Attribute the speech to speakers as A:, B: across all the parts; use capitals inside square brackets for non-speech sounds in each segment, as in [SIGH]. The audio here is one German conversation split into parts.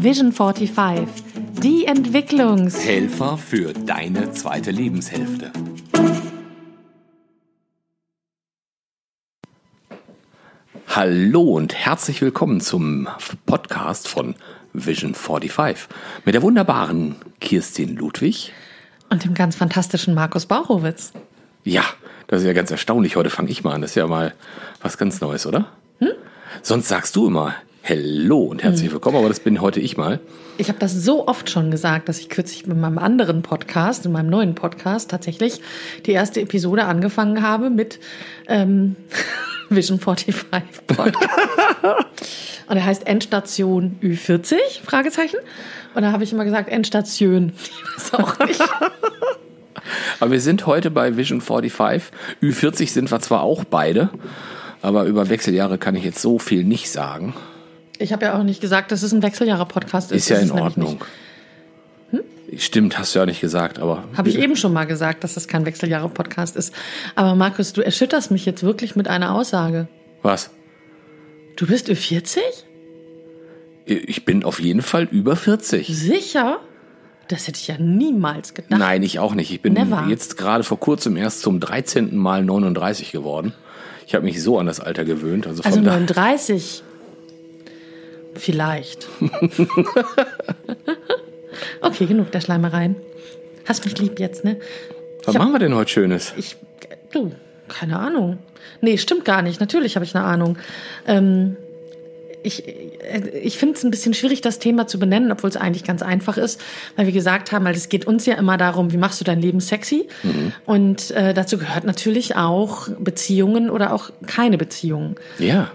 A: Vision 45, die Entwicklungs...
B: Helfer für deine zweite Lebenshälfte. Hallo und herzlich willkommen zum Podcast von Vision 45 mit der wunderbaren Kirstin Ludwig.
A: Und dem ganz fantastischen Markus Bauchowitz.
B: Ja, das ist ja ganz erstaunlich. Heute fange ich mal an. Das ist ja mal was ganz Neues, oder? Hm? Sonst sagst du immer Hallo und herzlich willkommen, aber das bin heute ich mal.
A: Ich habe das so oft schon gesagt, dass ich kürzlich mit meinem anderen Podcast, in meinem neuen Podcast tatsächlich die erste Episode angefangen habe mit ähm, [LAUGHS] Vision 45 Podcast. und er heißt Endstation Ü40, Fragezeichen. Und da habe ich immer gesagt Endstation. [LAUGHS] Ich weiß auch nicht.
B: Aber wir sind heute bei Vision 45. Ü40 sind wir zwar auch beide, aber über Wechseljahre kann ich jetzt so viel nicht sagen.
A: Ich habe ja auch nicht gesagt, dass es ein Wechseljahre-Podcast ist.
B: Ist ja in Ordnung. Hm? Stimmt, hast du ja nicht gesagt, aber.
A: Habe ich eben schon mal gesagt, dass das kein Wechseljahre-Podcast ist. Aber Markus, du erschütterst mich jetzt wirklich mit einer Aussage.
B: Was?
A: Du bist Ü40?
B: Ich bin auf jeden Fall über 40.
A: Sicher? Das hätte ich ja niemals gedacht.
B: Nein, ich auch nicht. Ich bin Never. jetzt gerade vor kurzem erst zum 13. Mal 39 geworden. Ich habe mich so an das Alter gewöhnt. Also,
A: also 39. Vielleicht. [LAUGHS] okay, genug der Schleimereien. Hast mich lieb jetzt, ne?
B: Was hab, machen wir denn heute Schönes?
A: Ich, du, keine Ahnung. Nee, stimmt gar nicht. Natürlich habe ich eine Ahnung. Ähm, ich, ich finde es ein bisschen schwierig, das Thema zu benennen, obwohl es eigentlich ganz einfach ist, weil wir gesagt haben, weil es geht uns ja immer darum, wie machst du dein Leben sexy? Mhm. Und äh, dazu gehört natürlich auch Beziehungen oder auch keine Beziehungen.
B: Ja.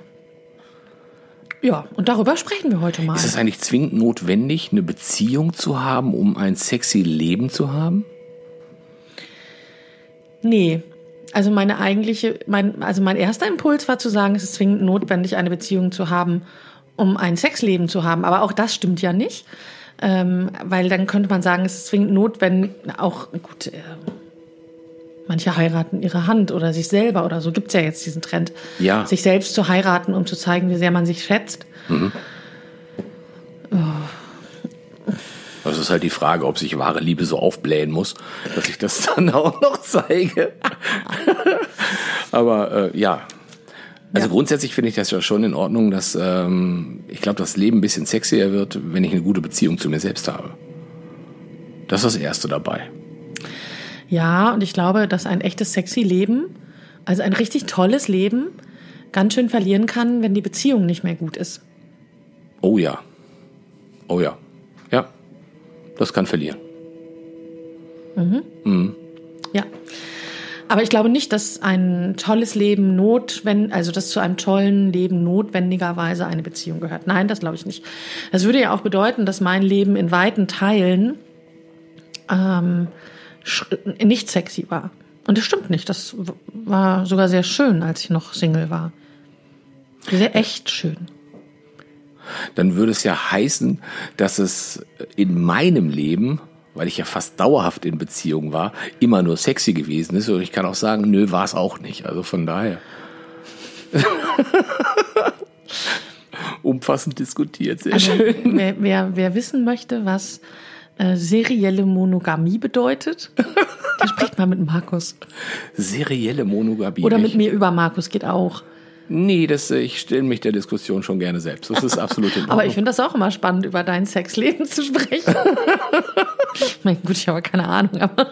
A: Ja, und darüber sprechen wir heute mal.
B: Ist es eigentlich zwingend notwendig, eine Beziehung zu haben, um ein sexy Leben zu haben?
A: Nee. Also meine eigentliche, mein, also mein erster Impuls war zu sagen, es ist zwingend notwendig, eine Beziehung zu haben, um ein Sexleben zu haben. Aber auch das stimmt ja nicht. Ähm, weil dann könnte man sagen, es ist zwingend notwendig, auch gut, äh, Manche heiraten ihre Hand oder sich selber oder so. Gibt es ja jetzt diesen Trend.
B: Ja.
A: Sich selbst zu heiraten, um zu zeigen, wie sehr man sich schätzt. Mhm.
B: Oh. Das ist halt die Frage, ob sich wahre Liebe so aufblähen muss, dass ich das [LAUGHS] dann auch noch zeige. Aber äh, ja. Also ja. grundsätzlich finde ich das ja schon in Ordnung, dass ähm, ich glaube, das Leben ein bisschen sexier wird, wenn ich eine gute Beziehung zu mir selbst habe. Das ist das Erste dabei.
A: Ja, und ich glaube, dass ein echtes sexy Leben, also ein richtig tolles Leben, ganz schön verlieren kann, wenn die Beziehung nicht mehr gut ist.
B: Oh ja. Oh ja. Ja. Das kann verlieren.
A: Mhm. Mhm. Ja. Aber ich glaube nicht, dass ein tolles Leben notwendig, also dass zu einem tollen Leben notwendigerweise eine Beziehung gehört. Nein, das glaube ich nicht. Das würde ja auch bedeuten, dass mein Leben in weiten Teilen ähm, nicht sexy war. Und das stimmt nicht. Das war sogar sehr schön, als ich noch Single war. Sehr echt schön.
B: Dann würde es ja heißen, dass es in meinem Leben, weil ich ja fast dauerhaft in Beziehung war, immer nur sexy gewesen ist. Und ich kann auch sagen, nö, war es auch nicht. Also von daher. [LAUGHS] Umfassend diskutiert, sehr
A: also,
B: schön.
A: Wer, wer, wer wissen möchte, was äh, serielle Monogamie bedeutet. Der spricht mal mit Markus.
B: Serielle Monogamie.
A: Oder mit mir über Markus geht auch.
B: Nee, das, ich stelle mich der Diskussion schon gerne selbst. Das ist absolut in [LAUGHS]
A: aber ich finde das auch immer spannend, über dein Sexleben zu sprechen. [LAUGHS] mein, gut, ich habe keine Ahnung, aber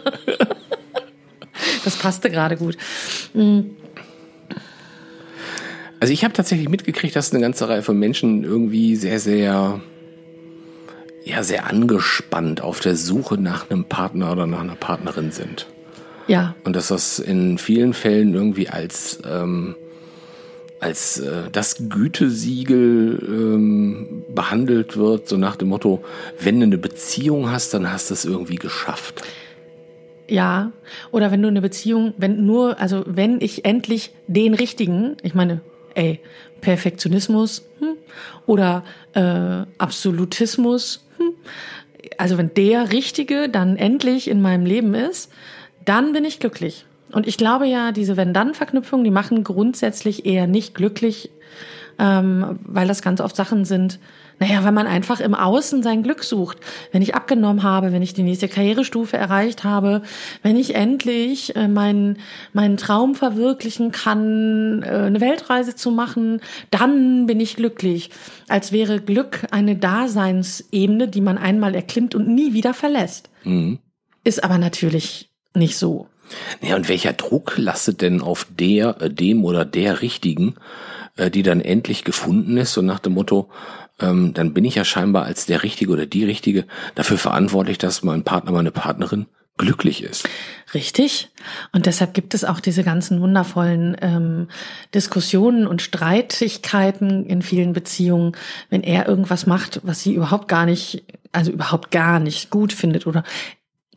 A: das passte gerade gut. Mhm.
B: Also ich habe tatsächlich mitgekriegt, dass eine ganze Reihe von Menschen irgendwie sehr, sehr ja sehr angespannt auf der Suche nach einem Partner oder nach einer Partnerin sind.
A: Ja.
B: Und dass das in vielen Fällen irgendwie als ähm, als äh, das Gütesiegel ähm, behandelt wird, so nach dem Motto, wenn du eine Beziehung hast, dann hast du es irgendwie geschafft.
A: Ja, oder wenn du eine Beziehung, wenn nur, also wenn ich endlich den richtigen, ich meine, ey, Perfektionismus hm, oder äh, Absolutismus also wenn der Richtige dann endlich in meinem Leben ist, dann bin ich glücklich. Und ich glaube ja, diese Wenn-Dann-Verknüpfungen, die machen grundsätzlich eher nicht glücklich, ähm, weil das ganz oft Sachen sind, naja, wenn man einfach im Außen sein Glück sucht. Wenn ich abgenommen habe, wenn ich die nächste Karrierestufe erreicht habe, wenn ich endlich äh, meinen, meinen Traum verwirklichen kann, äh, eine Weltreise zu machen, dann bin ich glücklich. Als wäre Glück eine Daseinsebene, die man einmal erklimmt und nie wieder verlässt. Mhm. Ist aber natürlich nicht so.
B: Ja, und welcher Druck lastet denn auf der, äh, dem oder der Richtigen, äh, die dann endlich gefunden ist, so nach dem Motto, ähm, dann bin ich ja scheinbar als der Richtige oder die Richtige dafür verantwortlich, dass mein Partner, meine Partnerin glücklich ist.
A: Richtig. Und deshalb gibt es auch diese ganzen wundervollen ähm, Diskussionen und Streitigkeiten in vielen Beziehungen, wenn er irgendwas macht, was sie überhaupt gar nicht, also überhaupt gar nicht gut findet oder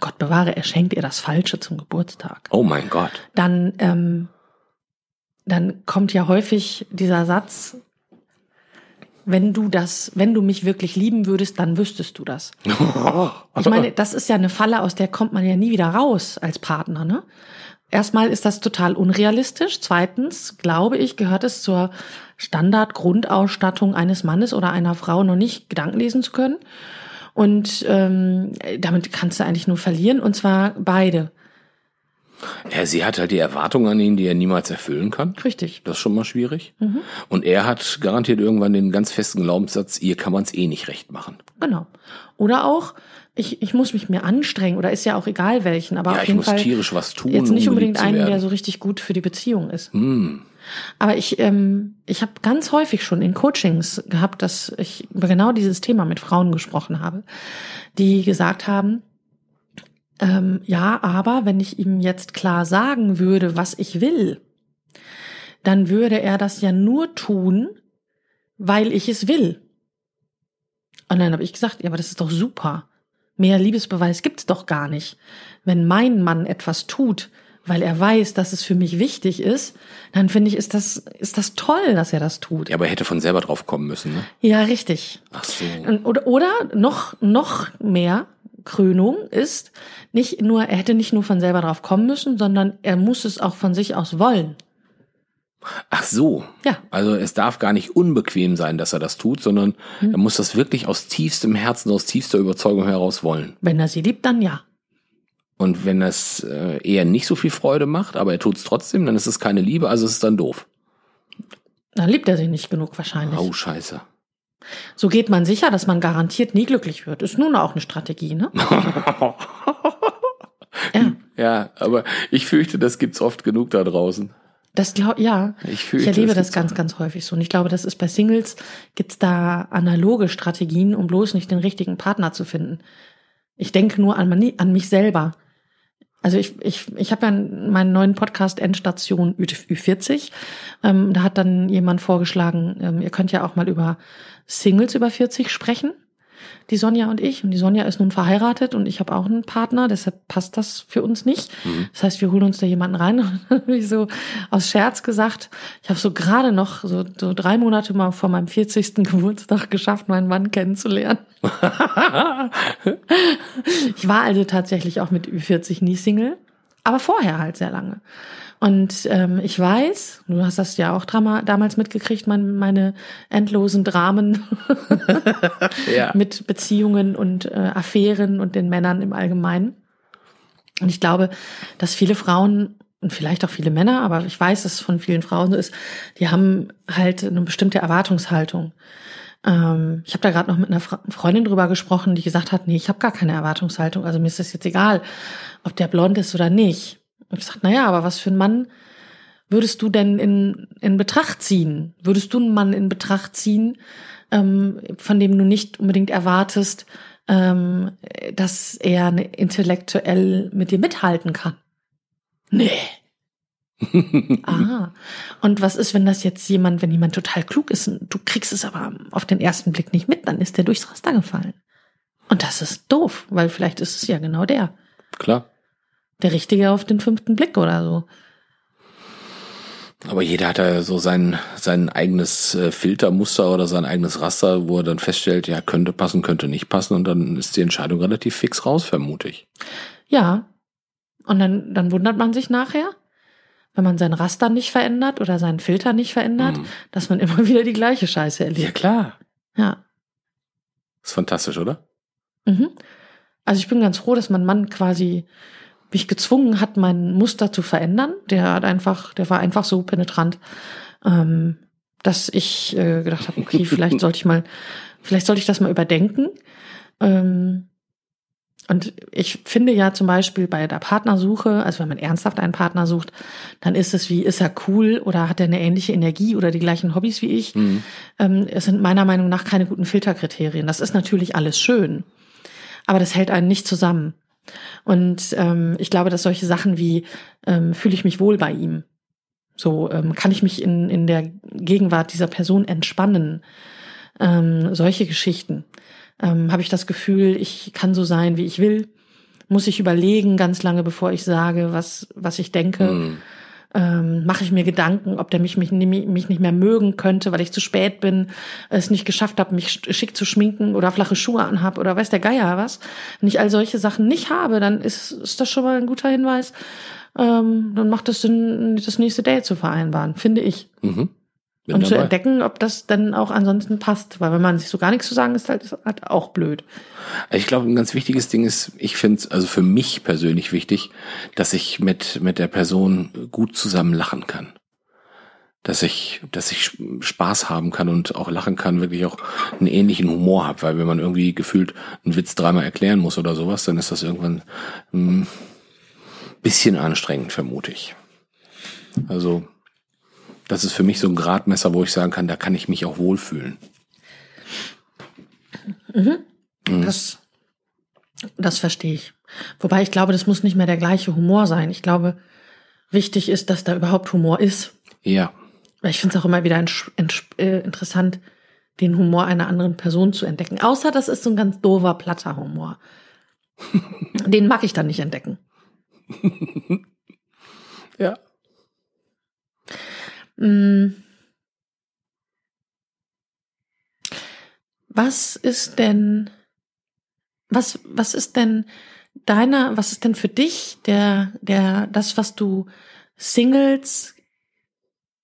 A: Gott bewahre, er schenkt ihr das Falsche zum Geburtstag.
B: Oh mein Gott.
A: Dann, ähm, dann kommt ja häufig dieser Satz, wenn du das, wenn du mich wirklich lieben würdest, dann wüsstest du das. [LAUGHS] ich meine, das ist ja eine Falle, aus der kommt man ja nie wieder raus als Partner, ne? Erstmal ist das total unrealistisch. Zweitens, glaube ich, gehört es zur Standardgrundausstattung eines Mannes oder einer Frau noch nicht Gedanken lesen zu können. Und ähm, damit kannst du eigentlich nur verlieren, und zwar beide.
B: Ja, sie hat halt die Erwartungen an ihn, die er niemals erfüllen kann.
A: Richtig.
B: Das ist schon mal schwierig. Mhm. Und er hat garantiert irgendwann den ganz festen Glaubenssatz, ihr kann man es eh nicht recht machen.
A: Genau. Oder auch, ich, ich muss mich mehr anstrengen oder ist ja auch egal welchen, aber
B: ja,
A: auf jeden
B: ich
A: muss
B: Fall tierisch was tun.
A: Jetzt nicht um unbedingt einen, der so richtig gut für die Beziehung ist. Hm. Aber ich, ähm, ich habe ganz häufig schon in Coachings gehabt, dass ich über genau dieses Thema mit Frauen gesprochen habe, die gesagt haben, ähm, ja, aber wenn ich ihm jetzt klar sagen würde, was ich will, dann würde er das ja nur tun, weil ich es will. Und dann habe ich gesagt, ja, aber das ist doch super. Mehr Liebesbeweis gibt's doch gar nicht. Wenn mein Mann etwas tut, weil er weiß, dass es für mich wichtig ist, dann finde ich, ist das, ist das toll, dass er das tut.
B: Ja, aber er hätte von selber drauf kommen müssen, ne?
A: Ja, richtig.
B: Ach so.
A: Oder, oder noch, noch mehr, Krönung ist nicht nur, er hätte nicht nur von selber drauf kommen müssen, sondern er muss es auch von sich aus wollen.
B: Ach so.
A: Ja.
B: Also es darf gar nicht unbequem sein, dass er das tut, sondern hm. er muss das wirklich aus tiefstem Herzen, aus tiefster Überzeugung heraus wollen.
A: Wenn er sie liebt, dann ja.
B: Und wenn es äh, eher nicht so viel Freude macht, aber er tut es trotzdem, dann ist es keine Liebe, also ist es dann doof.
A: Dann liebt er sie nicht genug wahrscheinlich.
B: Oh, scheiße.
A: So geht man sicher, dass man garantiert nie glücklich wird. Ist nun auch eine Strategie, ne? [LAUGHS]
B: ja. ja, aber ich fürchte, das gibt's oft genug da draußen.
A: Das glaub, ja.
B: Ich, fürchte,
A: ich erlebe das, das ganz, ganz häufig so. Und ich glaube, das ist bei Singles, gibt's da analoge Strategien, um bloß nicht den richtigen Partner zu finden. Ich denke nur an, an mich selber. Also ich, ich, ich habe ja meinen neuen Podcast Endstation Ü40. Ähm, da hat dann jemand vorgeschlagen, ähm, ihr könnt ja auch mal über Singles über 40 sprechen die Sonja und ich. Und die Sonja ist nun verheiratet und ich habe auch einen Partner, deshalb passt das für uns nicht. Mhm. Das heißt, wir holen uns da jemanden rein. [LAUGHS] Und dann habe ich so aus Scherz gesagt, ich habe so gerade noch so, so drei Monate mal vor meinem 40. [LAUGHS] Geburtstag geschafft, meinen Mann kennenzulernen. [LAUGHS] ich war also tatsächlich auch mit Ü40 nie Single, aber vorher halt sehr lange. Und ähm, ich weiß, du hast das ja auch Drama, damals mitgekriegt, mein, meine endlosen Dramen [LAUGHS] ja. mit Beziehungen und äh, Affären und den Männern im Allgemeinen. Und ich glaube, dass viele Frauen und vielleicht auch viele Männer, aber ich weiß, dass es von vielen Frauen so ist, die haben halt eine bestimmte Erwartungshaltung. Ähm, ich habe da gerade noch mit einer Freundin drüber gesprochen, die gesagt hat, nee, ich habe gar keine Erwartungshaltung, also mir ist das jetzt egal, ob der blond ist oder nicht. Und ich sagte, naja, aber was für ein Mann würdest du denn in, in Betracht ziehen? Würdest du einen Mann in Betracht ziehen, ähm, von dem du nicht unbedingt erwartest, ähm, dass er intellektuell mit dir mithalten kann? Nee. [LAUGHS] ah. Und was ist, wenn das jetzt jemand, wenn jemand total klug ist, und du kriegst es aber auf den ersten Blick nicht mit, dann ist der durchs Raster gefallen. Und das ist doof, weil vielleicht ist es ja genau der.
B: Klar
A: der Richtige auf den fünften Blick oder so.
B: Aber jeder hat ja so sein, sein eigenes äh, Filtermuster oder sein eigenes Raster, wo er dann feststellt, ja, könnte passen, könnte nicht passen und dann ist die Entscheidung relativ fix raus, vermute ich.
A: Ja. Und dann, dann wundert man sich nachher, wenn man sein Raster nicht verändert oder seinen Filter nicht verändert, mhm. dass man immer [LAUGHS] wieder die gleiche Scheiße erlebt.
B: Ja, klar.
A: Ja.
B: Ist fantastisch, oder?
A: Mhm. Also ich bin ganz froh, dass mein Mann quasi mich gezwungen hat, mein Muster zu verändern. Der hat einfach, der war einfach so penetrant, ähm, dass ich äh, gedacht habe, okay, vielleicht sollte ich mal, vielleicht sollte ich das mal überdenken. Ähm, und ich finde ja zum Beispiel bei der Partnersuche, also wenn man ernsthaft einen Partner sucht, dann ist es wie, ist er cool oder hat er eine ähnliche Energie oder die gleichen Hobbys wie ich? Mhm. Ähm, es sind meiner Meinung nach keine guten Filterkriterien. Das ist natürlich alles schön, aber das hält einen nicht zusammen. Und ähm, ich glaube, dass solche Sachen wie, ähm, fühle ich mich wohl bei ihm? So, ähm, kann ich mich in, in der Gegenwart dieser Person entspannen? Ähm, solche Geschichten ähm, habe ich das Gefühl, ich kann so sein, wie ich will. Muss ich überlegen ganz lange, bevor ich sage, was, was ich denke. Mhm. Ähm, mache ich mir Gedanken, ob der mich, mich, mich nicht mehr mögen könnte, weil ich zu spät bin, es nicht geschafft habe, mich schick zu schminken oder flache Schuhe anhab oder weiß der Geier was. Wenn ich all solche Sachen nicht habe, dann ist, ist das schon mal ein guter Hinweis. Ähm, dann macht es Sinn, das nächste Date zu vereinbaren, finde ich. Mhm. Bin und dabei. zu entdecken, ob das dann auch ansonsten passt. Weil wenn man sich so gar nichts zu sagen ist, halt, ist halt auch blöd.
B: Ich glaube, ein ganz wichtiges Ding ist, ich finde es also für mich persönlich wichtig, dass ich mit, mit der Person gut zusammen lachen kann. Dass ich, dass ich Spaß haben kann und auch lachen kann, wirklich auch einen ähnlichen Humor habe. Weil wenn man irgendwie gefühlt einen Witz dreimal erklären muss oder sowas, dann ist das irgendwann ein bisschen anstrengend, vermute ich. Also das ist für mich so ein Gradmesser, wo ich sagen kann, da kann ich mich auch wohlfühlen.
A: Mhm. Mhm. Das, das verstehe ich. Wobei ich glaube, das muss nicht mehr der gleiche Humor sein. Ich glaube, wichtig ist, dass da überhaupt Humor ist.
B: Ja.
A: Weil ich finde es auch immer wieder äh, interessant, den Humor einer anderen Person zu entdecken. Außer das ist so ein ganz doofer, platter Humor. [LAUGHS] den mag ich dann nicht entdecken. [LAUGHS]
B: ja.
A: Hm. Was ist denn, was, was ist denn deiner, was ist denn für dich der, der, das, was du Singles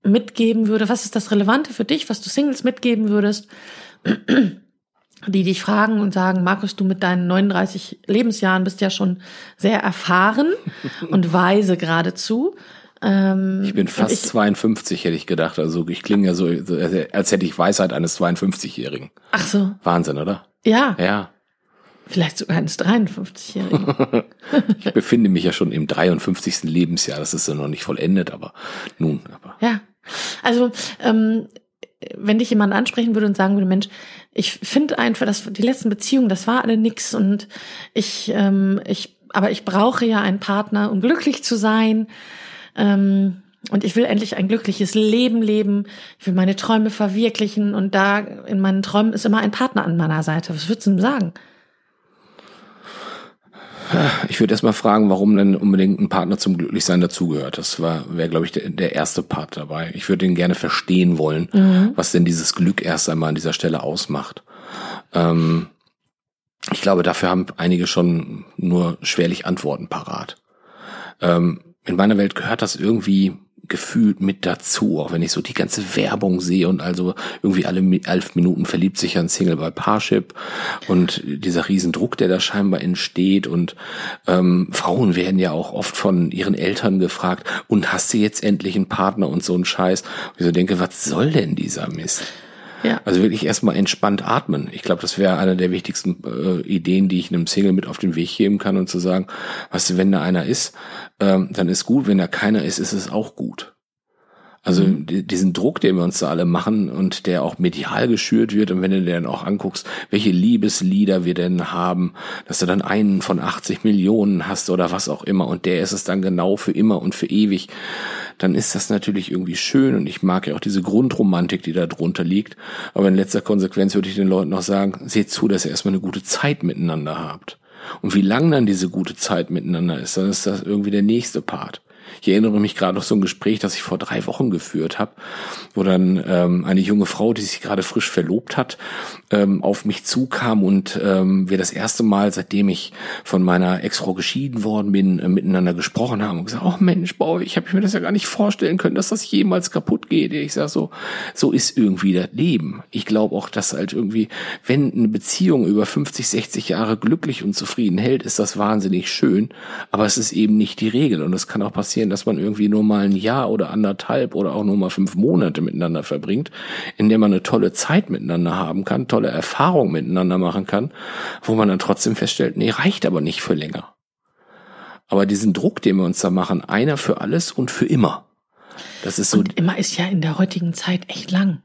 A: mitgeben würde? Was ist das Relevante für dich, was du Singles mitgeben würdest, [CLEARS THROAT] die dich fragen und sagen, Markus, du mit deinen 39 Lebensjahren bist ja schon sehr erfahren [LAUGHS] und weise geradezu.
B: Ähm, ich bin fast ich, 52, hätte ich gedacht. Also ich klinge ja so, als hätte ich Weisheit eines 52-Jährigen.
A: Ach so.
B: Wahnsinn, oder?
A: Ja.
B: Ja.
A: Vielleicht sogar eines 53-Jährigen. [LAUGHS]
B: ich befinde mich ja schon im 53. Lebensjahr. Das ist ja noch nicht vollendet, aber nun. Aber.
A: Ja. Also, ähm, wenn dich jemand ansprechen würde und sagen würde, Mensch, ich finde einfach, dass die letzten Beziehungen, das war alle nix und ich, ähm, ich, aber ich brauche ja einen Partner, um glücklich zu sein. Ähm, und ich will endlich ein glückliches Leben leben. Ich will meine Träume verwirklichen. Und da in meinen Träumen ist immer ein Partner an meiner Seite. Was würdest du ihm sagen?
B: Ich würde erst mal fragen, warum denn unbedingt ein Partner zum Glücklichsein dazugehört. Das war, wäre, glaube ich, der, der, erste Part dabei. Ich würde ihn gerne verstehen wollen, mhm. was denn dieses Glück erst einmal an dieser Stelle ausmacht. Ähm, ich glaube, dafür haben einige schon nur schwerlich Antworten parat. Ähm, in meiner Welt gehört das irgendwie gefühlt mit dazu, auch wenn ich so die ganze Werbung sehe und also irgendwie alle elf Minuten verliebt sich ein Single bei Parship und dieser Riesendruck, der da scheinbar entsteht und ähm, Frauen werden ja auch oft von ihren Eltern gefragt und hast du jetzt endlich einen Partner und so ein Scheiß. Und ich so denke, was soll denn dieser Mist? Ja. Also wirklich erstmal entspannt atmen. Ich glaube, das wäre eine der wichtigsten äh, Ideen, die ich einem Single mit auf den Weg geben kann und zu sagen, weißt du, wenn da einer ist, ähm, dann ist gut, wenn da keiner ist, ist es auch gut. Also mhm. diesen Druck, den wir uns da alle machen und der auch medial geschürt wird und wenn du dir dann auch anguckst, welche Liebeslieder wir denn haben, dass du dann einen von 80 Millionen hast oder was auch immer und der ist es dann genau für immer und für ewig, dann ist das natürlich irgendwie schön und ich mag ja auch diese Grundromantik, die da drunter liegt. Aber in letzter Konsequenz würde ich den Leuten noch sagen, seht zu, dass ihr erstmal eine gute Zeit miteinander habt. Und wie lang dann diese gute Zeit miteinander ist, dann ist das irgendwie der nächste Part. Ich erinnere mich gerade noch so ein Gespräch, das ich vor drei Wochen geführt habe, wo dann ähm, eine junge Frau, die sich gerade frisch verlobt hat, ähm, auf mich zukam und ähm, wir das erste Mal, seitdem ich von meiner Ex-Frau geschieden worden bin, äh, miteinander gesprochen haben und gesagt, oh Mensch, boah, ich habe mir das ja gar nicht vorstellen können, dass das jemals kaputt geht. Ich sage so, so ist irgendwie das Leben. Ich glaube auch, dass halt irgendwie, wenn eine Beziehung über 50, 60 Jahre glücklich und zufrieden hält, ist das wahnsinnig schön, aber es ist eben nicht die Regel und es kann auch passieren, dass man irgendwie nur mal ein Jahr oder anderthalb oder auch nur mal fünf Monate miteinander verbringt, in der man eine tolle Zeit miteinander haben kann, tolle Erfahrungen miteinander machen kann, wo man dann trotzdem feststellt, nee, reicht aber nicht für länger. Aber diesen Druck, den wir uns da machen, einer für alles und für immer. Das ist so.
A: Und immer ist ja in der heutigen Zeit echt lang.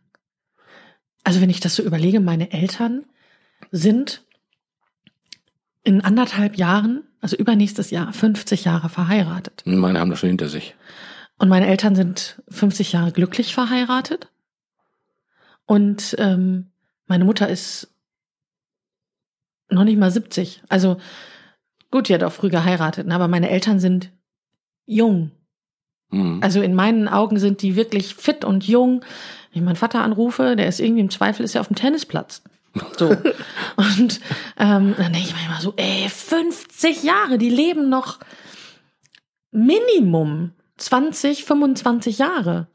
A: Also wenn ich das so überlege, meine Eltern sind in anderthalb Jahren, also übernächstes Jahr, 50 Jahre verheiratet.
B: Meine haben das schon hinter sich.
A: Und meine Eltern sind 50 Jahre glücklich verheiratet. Und ähm, meine Mutter ist noch nicht mal 70. Also gut, die hat auch früh geheiratet, ne? aber meine Eltern sind jung. Mhm. Also in meinen Augen sind die wirklich fit und jung. Wenn ich meinen Vater anrufe, der ist irgendwie im Zweifel, ist ja auf dem Tennisplatz. So. [LAUGHS] und ähm, dann denke ich manchmal so, ey, 50 Jahre, die leben noch Minimum 20, 25 Jahre,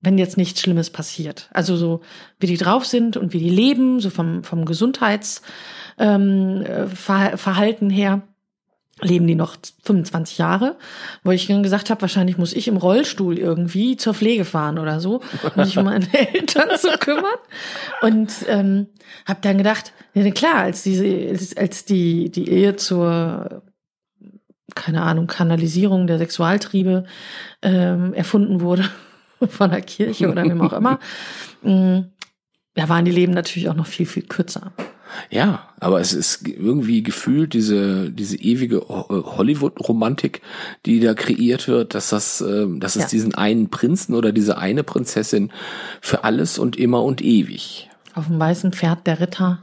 A: wenn jetzt nichts Schlimmes passiert. Also so, wie die drauf sind und wie die leben, so vom, vom Gesundheitsverhalten ähm, her leben die noch 25 Jahre, wo ich dann gesagt habe, wahrscheinlich muss ich im Rollstuhl irgendwie zur Pflege fahren oder so, um sich um meine [LAUGHS] Eltern zu kümmern. Und ähm, habe dann gedacht, ja klar, als diese, als, die die Ehe zur keine Ahnung Kanalisierung der Sexualtriebe ähm, erfunden wurde [LAUGHS] von der Kirche oder wem auch immer, [LAUGHS] mh, da waren die Leben natürlich auch noch viel viel kürzer.
B: Ja, aber es ist irgendwie gefühlt diese, diese ewige Hollywood-Romantik, die da kreiert wird, dass das, ähm, dass es ja. diesen einen Prinzen oder diese eine Prinzessin für alles und immer und ewig.
A: Auf dem weißen Pferd der Ritter.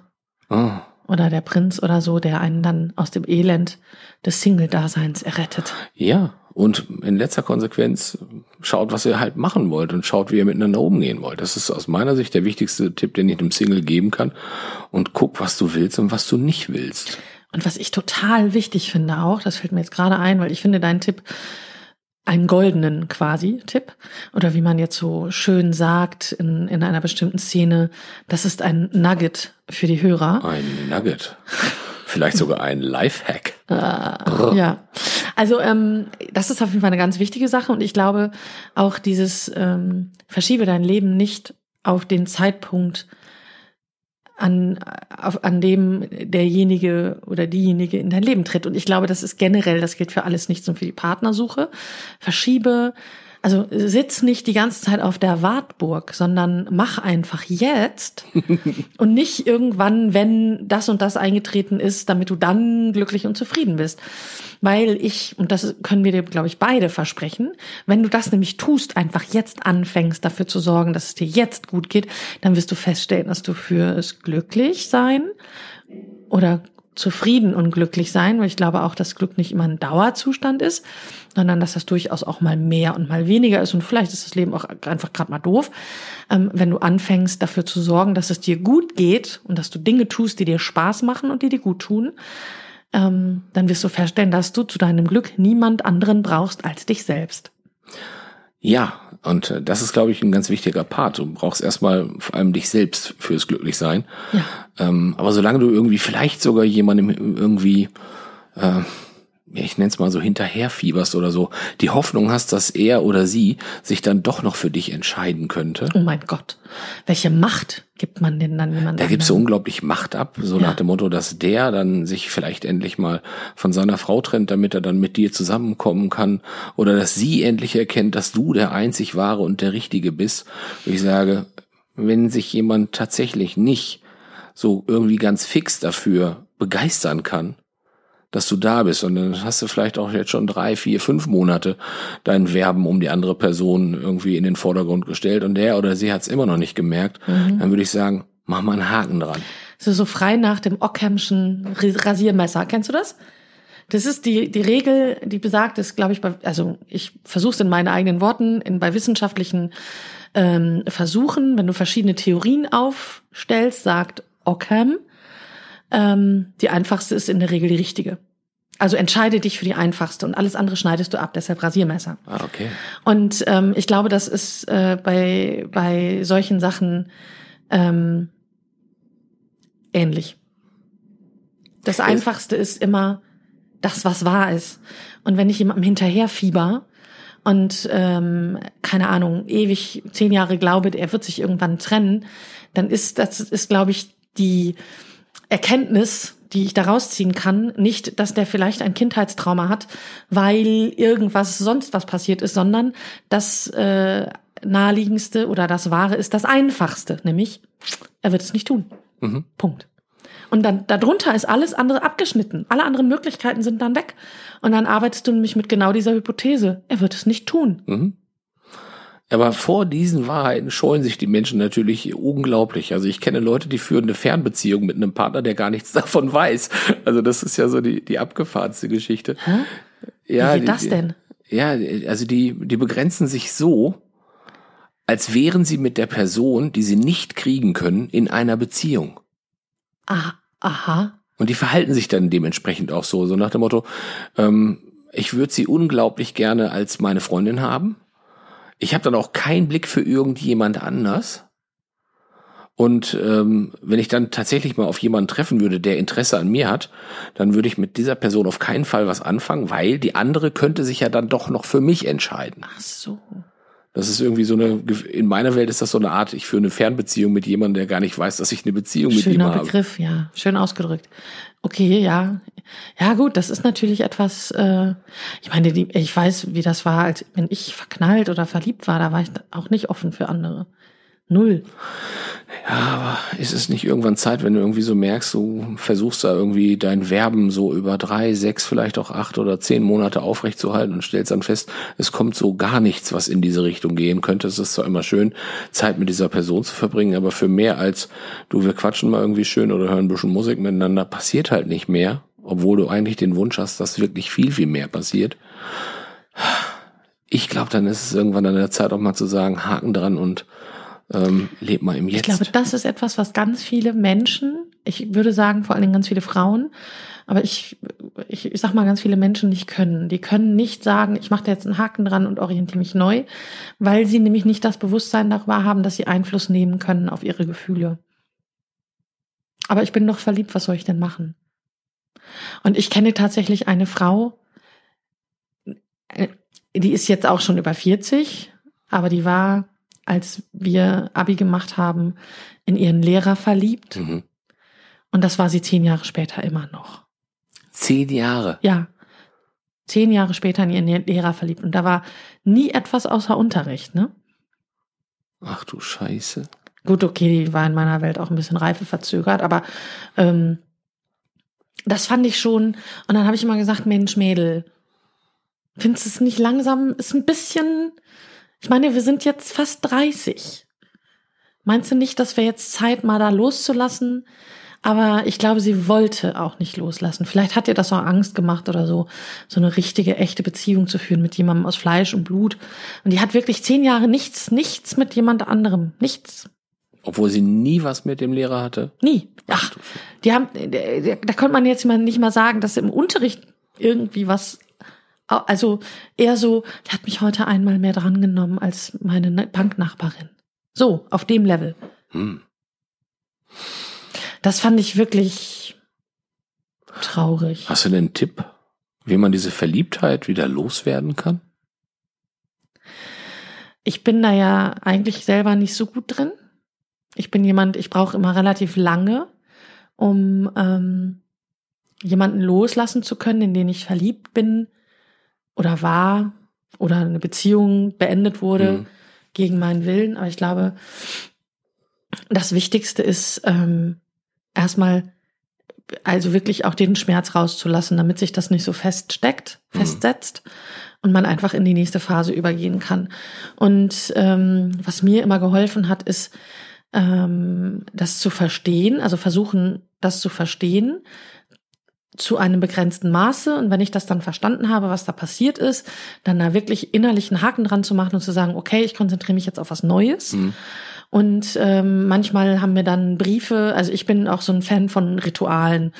A: Oh. Oder der Prinz oder so, der einen dann aus dem Elend des Single-Daseins errettet.
B: Ja, und in letzter Konsequenz schaut, was ihr halt machen wollt und schaut, wie ihr miteinander umgehen wollt. Das ist aus meiner Sicht der wichtigste Tipp, den ich einem Single geben kann. Und guck, was du willst und was du nicht willst.
A: Und was ich total wichtig finde auch, das fällt mir jetzt gerade ein, weil ich finde deinen Tipp einen goldenen quasi Tipp oder wie man jetzt so schön sagt in, in einer bestimmten Szene, das ist ein Nugget für die Hörer.
B: Ein Nugget. Vielleicht sogar ein Lifehack. [LAUGHS]
A: Ah, ja. Also ähm, das ist auf jeden Fall eine ganz wichtige Sache und ich glaube auch dieses ähm, verschiebe dein Leben nicht auf den Zeitpunkt, an, auf, an dem derjenige oder diejenige in dein Leben tritt. Und ich glaube, das ist generell, das gilt für alles, nicht nur für die Partnersuche. Verschiebe also sitz nicht die ganze Zeit auf der Wartburg, sondern mach einfach jetzt [LAUGHS] und nicht irgendwann, wenn das und das eingetreten ist, damit du dann glücklich und zufrieden bist. Weil ich, und das können wir dir, glaube ich, beide versprechen, wenn du das nämlich tust, einfach jetzt anfängst, dafür zu sorgen, dass es dir jetzt gut geht, dann wirst du feststellen, dass du fürs Glücklichsein oder zufrieden und glücklich sein, weil ich glaube auch, dass Glück nicht immer ein Dauerzustand ist, sondern dass das durchaus auch mal mehr und mal weniger ist und vielleicht ist das Leben auch einfach gerade mal doof, ähm, wenn du anfängst dafür zu sorgen, dass es dir gut geht und dass du Dinge tust, die dir Spaß machen und die dir gut tun, ähm, dann wirst du feststellen, dass du zu deinem Glück niemand anderen brauchst als dich selbst.
B: Ja, und äh, das ist, glaube ich, ein ganz wichtiger Part. Du brauchst erstmal vor allem dich selbst fürs Glücklichsein. Ja. Ähm, aber solange du irgendwie vielleicht sogar jemandem irgendwie äh, ich nenne es mal so hinterherfieberst oder so, die Hoffnung hast, dass er oder sie sich dann doch noch für dich entscheiden könnte.
A: Oh mein Gott. Welche Macht gibt man denn dann jemandem?
B: Da gibt es so unglaublich Macht ab, so ja. nach dem Motto, dass der dann sich vielleicht endlich mal von seiner Frau trennt, damit er dann mit dir zusammenkommen kann. Oder dass sie endlich erkennt, dass du der einzig wahre und der Richtige bist. Und ich sage, wenn sich jemand tatsächlich nicht so irgendwie ganz fix dafür begeistern kann, dass du da bist. Und dann hast du vielleicht auch jetzt schon drei, vier, fünf Monate dein Werben um die andere Person irgendwie in den Vordergrund gestellt und der oder sie hat es immer noch nicht gemerkt. Mhm. Dann würde ich sagen, mach mal einen Haken dran.
A: So, so frei nach dem Ockhamschen Rasiermesser. Kennst du das? Das ist die, die Regel, die besagt ist, glaube ich, bei, also ich versuche es in meinen eigenen Worten, in, bei wissenschaftlichen ähm, Versuchen, wenn du verschiedene Theorien aufstellst, sagt Ockham, ähm, die einfachste ist in der Regel die richtige. Also entscheide dich für die einfachste und alles andere schneidest du ab, deshalb Rasiermesser.
B: Ah, okay.
A: Und ähm, ich glaube, das ist äh, bei, bei solchen Sachen ähm, ähnlich. Das Einfachste ist immer das, was wahr ist. Und wenn ich jemandem hinterher fieber und ähm, keine Ahnung, ewig zehn Jahre glaube, er wird sich irgendwann trennen, dann ist das ist, glaube ich, die Erkenntnis, die ich daraus ziehen kann, nicht, dass der vielleicht ein Kindheitstrauma hat, weil irgendwas sonst was passiert ist, sondern das äh, naheliegendste oder das Wahre ist das Einfachste, nämlich er wird es nicht tun. Mhm. Punkt. Und dann darunter ist alles andere abgeschnitten. Alle anderen Möglichkeiten sind dann weg. Und dann arbeitest du nämlich mit genau dieser Hypothese. Er wird es nicht tun. Mhm.
B: Aber vor diesen Wahrheiten scheuen sich die Menschen natürlich unglaublich. Also ich kenne Leute, die führen eine Fernbeziehung mit einem Partner, der gar nichts [LAUGHS] davon weiß. Also das ist ja so die, die abgefahrenste Geschichte.
A: Hä? Ja, Wie geht das denn?
B: Ja, also die, die begrenzen sich so, als wären sie mit der Person, die sie nicht kriegen können, in einer Beziehung.
A: Ah, aha.
B: Und die verhalten sich dann dementsprechend auch so, so nach dem Motto, ähm, ich würde sie unglaublich gerne als meine Freundin haben ich habe dann auch keinen Blick für irgendjemand anders. Und ähm, wenn ich dann tatsächlich mal auf jemanden treffen würde, der Interesse an mir hat, dann würde ich mit dieser Person auf keinen Fall was anfangen, weil die andere könnte sich ja dann doch noch für mich entscheiden.
A: Ach so.
B: Das ist irgendwie so eine, in meiner Welt ist das so eine Art, ich führe eine Fernbeziehung mit jemandem, der gar nicht weiß, dass ich eine Beziehung
A: Schöner
B: mit ihm habe.
A: Schöner Begriff, ja. Schön ausgedrückt. Okay, ja. Ja, gut, das ist natürlich etwas, äh, ich meine, die, ich weiß, wie das war, als wenn ich verknallt oder verliebt war, da war ich auch nicht offen für andere. Null.
B: Ja, aber ist es nicht irgendwann Zeit, wenn du irgendwie so merkst, du versuchst da irgendwie dein Verben so über drei, sechs, vielleicht auch acht oder zehn Monate aufrechtzuerhalten und stellst dann fest, es kommt so gar nichts, was in diese Richtung gehen könnte. Es ist zwar immer schön, Zeit mit dieser Person zu verbringen, aber für mehr als du, wir quatschen mal irgendwie schön oder hören ein bisschen Musik miteinander, passiert halt nicht mehr, obwohl du eigentlich den Wunsch hast, dass wirklich viel, viel mehr passiert. Ich glaube, dann ist es irgendwann an der Zeit auch mal zu sagen, Haken dran und ähm, lebt mal im Jetzt.
A: Ich glaube, das ist etwas, was ganz viele Menschen, ich würde sagen vor allen Dingen ganz viele Frauen, aber ich, ich, ich sag mal ganz viele Menschen nicht können. Die können nicht sagen, ich mache da jetzt einen Haken dran und orientiere mich neu, weil sie nämlich nicht das Bewusstsein darüber haben, dass sie Einfluss nehmen können auf ihre Gefühle. Aber ich bin doch verliebt, was soll ich denn machen? Und ich kenne tatsächlich eine Frau, äh, die ist jetzt auch schon über 40, aber die war als wir Abi gemacht haben, in ihren Lehrer verliebt. Mhm. Und das war sie zehn Jahre später immer noch.
B: Zehn Jahre?
A: Ja. Zehn Jahre später in ihren Lehrer verliebt. Und da war nie etwas außer Unterricht, ne?
B: Ach du Scheiße.
A: Gut, okay, die war in meiner Welt auch ein bisschen reife verzögert, aber ähm, das fand ich schon. Und dann habe ich immer gesagt, Mensch, Mädel, findest du es nicht langsam, ist ein bisschen, ich meine, wir sind jetzt fast 30. Meinst du nicht, dass wir jetzt Zeit mal da loszulassen? Aber ich glaube, sie wollte auch nicht loslassen. Vielleicht hat ihr das auch Angst gemacht oder so, so eine richtige, echte Beziehung zu führen mit jemandem aus Fleisch und Blut. Und die hat wirklich zehn Jahre nichts, nichts mit jemand anderem. Nichts.
B: Obwohl sie nie was mit dem Lehrer hatte?
A: Nie. Ach, die haben, da konnte man jetzt nicht mal sagen, dass im Unterricht irgendwie was also eher so, die hat mich heute einmal mehr drangenommen als meine Banknachbarin. So, auf dem Level. Hm. Das fand ich wirklich traurig.
B: Hast du denn einen Tipp, wie man diese Verliebtheit wieder loswerden kann?
A: Ich bin da ja eigentlich selber nicht so gut drin. Ich bin jemand, ich brauche immer relativ lange, um ähm, jemanden loslassen zu können, in den ich verliebt bin, oder war oder eine Beziehung beendet wurde mhm. gegen meinen Willen. Aber ich glaube, das Wichtigste ist ähm, erstmal also wirklich auch den Schmerz rauszulassen, damit sich das nicht so feststeckt, mhm. festsetzt und man einfach in die nächste Phase übergehen kann. Und ähm, was mir immer geholfen hat, ist ähm, das zu verstehen, also versuchen, das zu verstehen, zu einem begrenzten Maße. Und wenn ich das dann verstanden habe, was da passiert ist, dann da wirklich innerlich einen Haken dran zu machen und zu sagen, okay, ich konzentriere mich jetzt auf was Neues. Mhm. Und ähm, manchmal haben wir dann Briefe, also ich bin auch so ein Fan von Ritualen.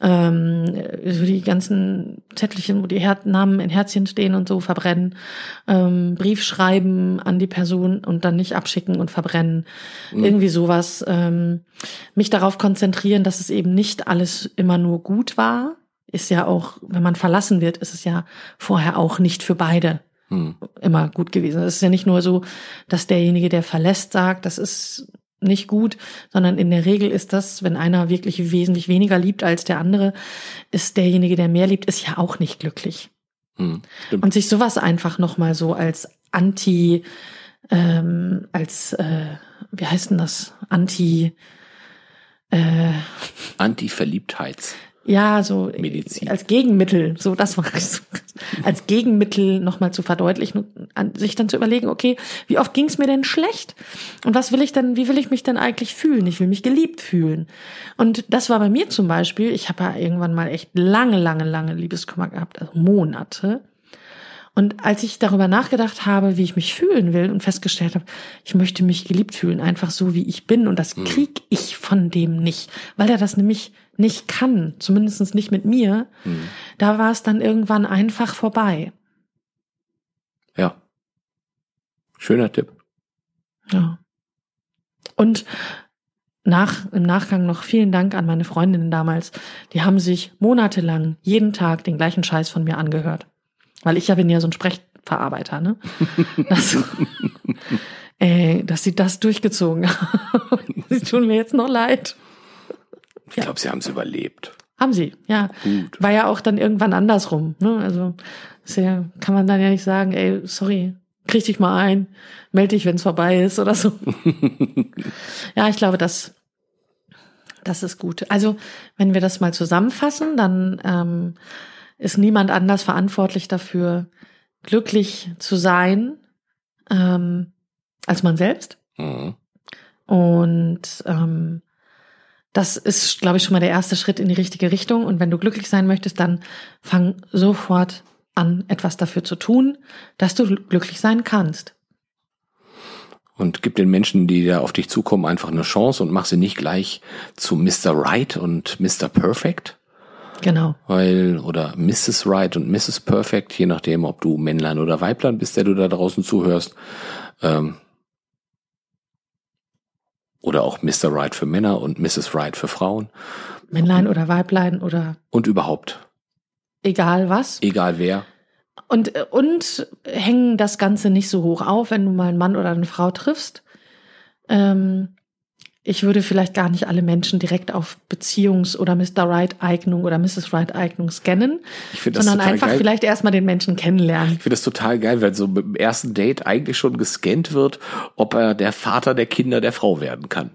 A: Ähm, so die ganzen Zettelchen, wo die Her Namen in Herzchen stehen und so verbrennen, ähm, Brief schreiben an die Person und dann nicht abschicken und verbrennen, mhm. irgendwie sowas. Ähm, mich darauf konzentrieren, dass es eben nicht alles immer nur gut war, ist ja auch, wenn man verlassen wird, ist es ja vorher auch nicht für beide mhm. immer gut gewesen. Es ist ja nicht nur so, dass derjenige, der verlässt, sagt, das ist nicht gut, sondern in der Regel ist das, wenn einer wirklich wesentlich weniger liebt als der andere, ist derjenige, der mehr liebt, ist ja auch nicht glücklich. Hm, und sich sowas einfach nochmal so als Anti, ähm, als, äh, wie heißt denn das? Anti,
B: äh, Anti-Verliebtheits
A: ja, so Medizin. als Gegenmittel, so das war [LAUGHS] es, als Gegenmittel nochmal zu verdeutlichen, sich dann zu überlegen, okay, wie oft ging es mir denn schlecht? Und was will ich denn, wie will ich mich denn eigentlich fühlen? Ich will mich geliebt fühlen. Und das war bei mir zum Beispiel, ich habe ja irgendwann mal echt lange, lange, lange Liebeskummer gehabt, also Monate. Und als ich darüber nachgedacht habe, wie ich mich fühlen will und festgestellt habe, ich möchte mich geliebt fühlen, einfach so wie ich bin und das hm. krieg ich von dem nicht, weil er das nämlich nicht kann, zumindest nicht mit mir, hm. da war es dann irgendwann einfach vorbei.
B: Ja. Schöner Tipp.
A: Ja. Und nach, im Nachgang noch vielen Dank an meine Freundinnen damals. Die haben sich monatelang jeden Tag den gleichen Scheiß von mir angehört. Weil ich ja bin ja so ein Sprechverarbeiter, ne? [LAUGHS] Das, äh, dass sie das durchgezogen [LAUGHS] haben. sie tun mir jetzt noch leid.
B: Ich glaube, sie haben es überlebt.
A: Haben sie, ja. Gut. War ja auch dann irgendwann andersrum. Ne? Also ja, kann man dann ja nicht sagen, ey, sorry, krieg dich mal ein, melde dich, wenn es vorbei ist oder so. [LAUGHS] ja, ich glaube, das, das ist gut. Also, wenn wir das mal zusammenfassen, dann ähm, ist niemand anders verantwortlich dafür, glücklich zu sein ähm, als man selbst. Mhm. Und ähm, das ist, glaube ich, schon mal der erste Schritt in die richtige Richtung. Und wenn du glücklich sein möchtest, dann fang sofort an, etwas dafür zu tun, dass du glücklich sein kannst.
B: Und gib den Menschen, die da auf dich zukommen, einfach eine Chance und mach sie nicht gleich zu Mr. Right und Mr. Perfect.
A: Genau.
B: Weil, oder Mrs. Right und Mrs. Perfect, je nachdem, ob du Männlein oder Weiblein bist, der du da draußen zuhörst. Ähm, oder auch Mr. Right für Männer und Mrs. Right für Frauen.
A: Männlein oder Weiblein oder.
B: Und überhaupt.
A: Egal was.
B: Egal wer.
A: Und, und hängen das Ganze nicht so hoch auf, wenn du mal einen Mann oder eine Frau triffst. Ähm, ich würde vielleicht gar nicht alle Menschen direkt auf Beziehungs- oder Mr. Right-Eignung oder Mrs. Right-Eignung scannen, sondern einfach geil. vielleicht erstmal den Menschen kennenlernen.
B: Ich finde das total geil, weil so beim ersten Date eigentlich schon gescannt wird, ob er der Vater der Kinder der Frau werden kann.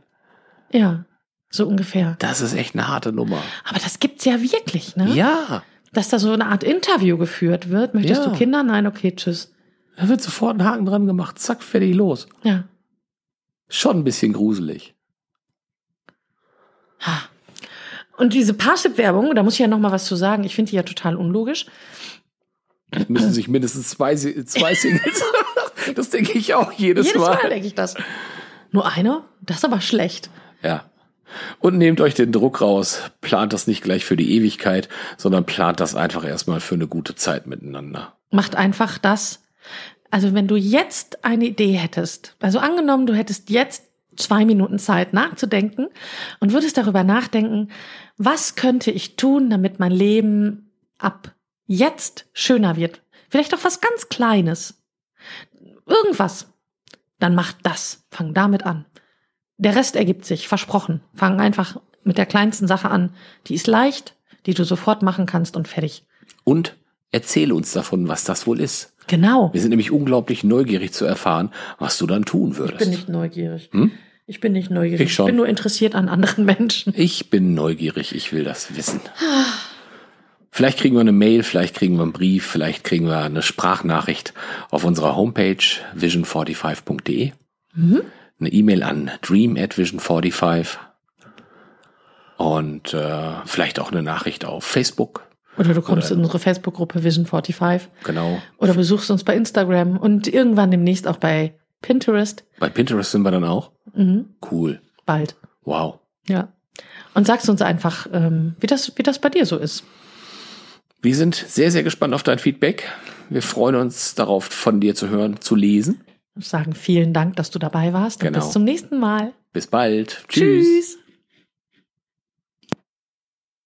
A: Ja, so ungefähr.
B: Das ist echt eine harte Nummer.
A: Aber das gibt's ja wirklich, ne?
B: Ja.
A: Dass da so eine Art Interview geführt wird. Möchtest ja. du Kinder? Nein, okay, tschüss.
B: Da wird sofort ein Haken dran gemacht. Zack, fertig, los.
A: Ja.
B: Schon ein bisschen gruselig.
A: Und diese Parship-Werbung, da muss ich ja noch mal was zu sagen. Ich finde die ja total unlogisch.
B: Müssen sich mindestens zwei, zwei Singles. [LAUGHS] das denke ich auch jedes,
A: jedes Mal. Jedes Mal denke ich das. Nur eine? Das ist aber schlecht.
B: Ja. Und nehmt euch den Druck raus. Plant das nicht gleich für die Ewigkeit, sondern plant das einfach erstmal für eine gute Zeit miteinander.
A: Macht einfach das. Also wenn du jetzt eine Idee hättest, also angenommen, du hättest jetzt zwei Minuten Zeit nachzudenken und würdest darüber nachdenken, was könnte ich tun, damit mein Leben ab jetzt schöner wird. Vielleicht auch was ganz Kleines. Irgendwas. Dann mach das. Fang damit an. Der Rest ergibt sich, versprochen. Fang einfach mit der kleinsten Sache an. Die ist leicht, die du sofort machen kannst und fertig.
B: Und erzähle uns davon, was das wohl ist.
A: Genau.
B: Wir sind nämlich unglaublich neugierig zu erfahren, was du dann tun würdest.
A: Ich bin nicht neugierig. Hm? Ich bin nicht neugierig. Ich, schon. ich bin nur interessiert an anderen Menschen.
B: Ich bin neugierig. Ich will das wissen. Vielleicht kriegen wir eine Mail, vielleicht kriegen wir einen Brief, vielleicht kriegen wir eine Sprachnachricht auf unserer Homepage vision45.de. Mhm. Eine E-Mail an dream at vision45. Und äh, vielleicht auch eine Nachricht auf Facebook.
A: Oder du kommst Oder, in unsere Facebook-Gruppe Vision 45.
B: Genau.
A: Oder besuchst uns bei Instagram und irgendwann demnächst auch bei Pinterest.
B: Bei Pinterest sind wir dann auch?
A: Mhm.
B: Cool.
A: Bald.
B: Wow.
A: Ja. Und sagst uns einfach, ähm, wie, das, wie das bei dir so ist.
B: Wir sind sehr, sehr gespannt auf dein Feedback. Wir freuen uns darauf, von dir zu hören, zu lesen.
A: Sagen vielen Dank, dass du dabei warst.
B: Genau.
A: Und bis zum nächsten Mal.
B: Bis bald. Tschüss. Tschüss.